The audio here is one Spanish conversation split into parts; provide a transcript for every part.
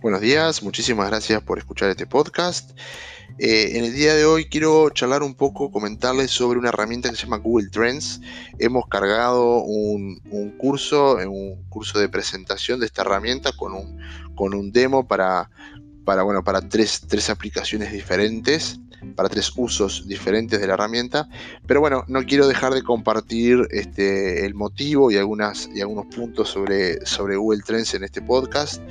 Buenos días, muchísimas gracias por escuchar este podcast. Eh, en el día de hoy quiero charlar un poco, comentarles sobre una herramienta que se llama Google Trends. Hemos cargado un, curso, un curso de presentación de esta herramienta con un, con un demo para, para, bueno, para tres, tres aplicaciones diferentes para tres usos diferentes de la herramienta. Pero bueno, no quiero dejar de compartir este, el motivo y, algunas, y algunos puntos sobre, sobre Google Trends en este podcast.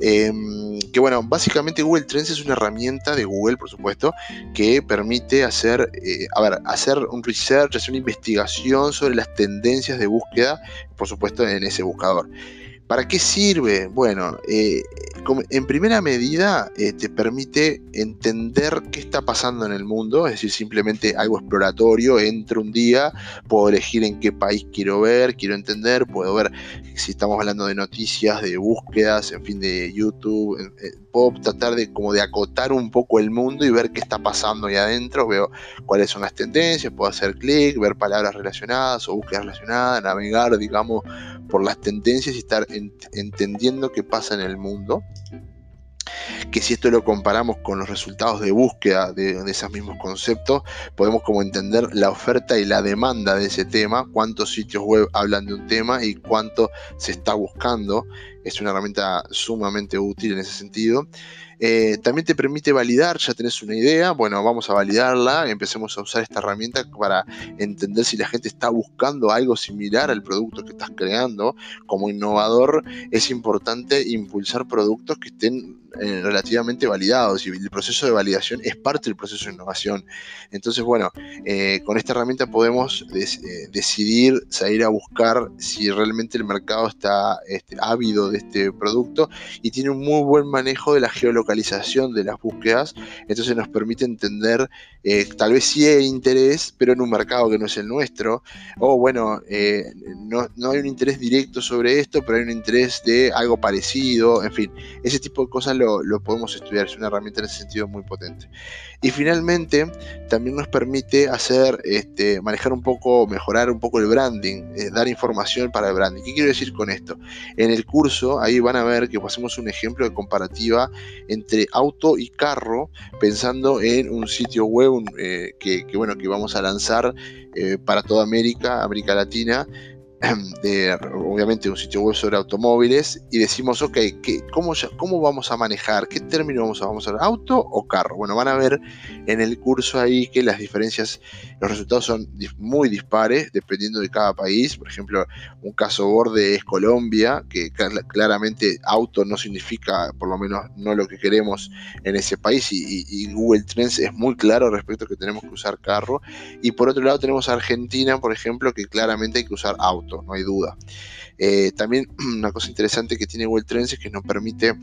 Em, que bueno, básicamente Google Trends es una herramienta de Google, por supuesto, que permite hacer, eh, a ver, hacer un research, hacer una investigación sobre las tendencias de búsqueda, por supuesto, en ese buscador. ¿Para qué sirve? Bueno, eh, en primera medida eh, te permite entender qué está pasando en el mundo, es decir, simplemente algo exploratorio, entro un día, puedo elegir en qué país quiero ver, quiero entender, puedo ver si estamos hablando de noticias, de búsquedas, en fin, de YouTube, puedo tratar de como de acotar un poco el mundo y ver qué está pasando ahí adentro, veo cuáles son las tendencias, puedo hacer clic, ver palabras relacionadas o búsquedas relacionadas, navegar, digamos, por las tendencias y estar entendiendo qué pasa en el mundo que si esto lo comparamos con los resultados de búsqueda de, esos mismos conceptos, podemos como entender la oferta y la demanda de ese tema, cuántos sitios web hablan de un tema y cuánto se está buscando. Es una herramienta sumamente útil en ese sentido. Eh, también te permite validar, ya tenés una idea, bueno, vamos a validarla, empecemos a usar esta herramienta para entender si la gente está buscando algo similar al producto que estás creando. Como innovador es importante impulsar productos que estén eh, relativamente validados y el proceso de validación es parte del proceso de innovación. Entonces, bueno, eh, con esta herramienta podemos decidir salir a buscar si realmente el mercado está este, ávido de este producto y tiene un muy buen manejo de la geolocalización localización de las búsquedas, entonces nos permite entender, eh, tal vez sí hay interés, pero en un mercado que no es el nuestro, o bueno, eh, no, hay un interés directo sobre esto, pero hay un interés de algo parecido, en fin, ese tipo de cosas lo, podemos estudiar, es una herramienta en ese sentido muy potente. Y finalmente, también nos permite hacer, este, manejar un poco, mejorar un poco el branding, eh, dar información para el branding. ¿Qué quiero decir con esto? En el curso, ahí van a ver que hacemos un ejemplo de comparativa entre auto y carro, pensando en un sitio web eh, que, bueno, que vamos a lanzar eh, para toda América, América Latina, de, obviamente un sitio web sobre automóviles y decimos, ok, ¿qué, cómo, ¿cómo vamos a manejar? ¿Qué término vamos a, vamos a ¿Auto o carro? Bueno, van a ver en el curso ahí que las diferencias, los resultados son muy dispares dependiendo de cada país. Por ejemplo, un caso borde es Colombia, que claramente auto no significa, por lo menos no lo que queremos en ese país y, y Google Trends es muy claro respecto a que tenemos que usar carro. Y por otro lado tenemos Argentina, por ejemplo, que claramente hay que usar auto no hay duda. Eh, también una cosa interesante que tiene Google Trends es que nos permite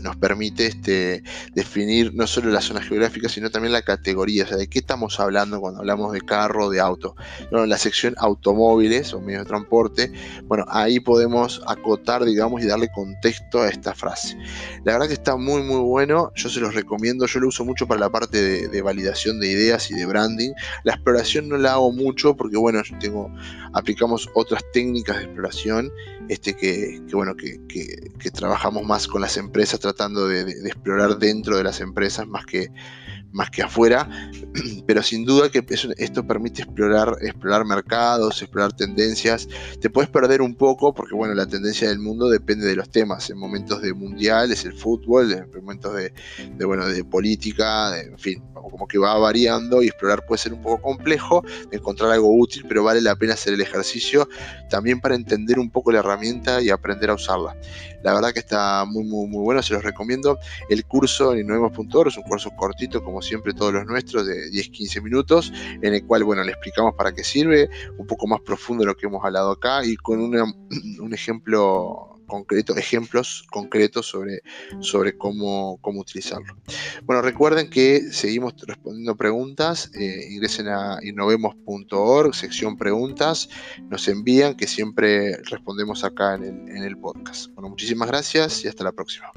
nos permite este, definir no solo la zona geográfica, sino también la categoría, o sea, de qué estamos hablando cuando hablamos de carro de auto. Bueno, la sección automóviles o medios de transporte, bueno, ahí podemos acotar, digamos, y darle contexto a esta frase. La verdad que está muy, muy bueno, yo se los recomiendo, yo lo uso mucho para la parte de, validación de ideas y de branding. La exploración no la hago mucho porque, bueno, yo tengo, aplicamos otras técnicas de exploración, este, que, bueno, que trabajamos más con las empresas tratando de, explorar dentro de las empresas más que, más que afuera, pero sin duda que esto permite explorar, explorar mercados, explorar tendencias. Te puedes perder un poco porque bueno, la tendencia del mundo depende de los temas. En momentos de mundial es el fútbol, en momentos de, bueno, de política, en fin, como que va variando y explorar puede ser un poco complejo, encontrar algo útil, pero vale la pena hacer el ejercicio también para entender un poco la herramienta y aprender a usarla. La verdad que está muy, muy, muy bueno, se los recomiendo. El curso en innovemos.org es un curso cortito, como siempre todos los nuestros, de 10-15 minutos, en el cual, bueno, le explicamos para qué sirve, un poco más profundo de lo que hemos hablado acá y con un ejemplo concreto, ejemplos concretos sobre, sobre cómo, cómo utilizarlo. Bueno, recuerden que seguimos respondiendo preguntas, eh, ingresen a innovemos.org, sección preguntas, nos envían que siempre respondemos acá en el, en el podcast. Bueno, muchísimas gracias y hasta la próxima.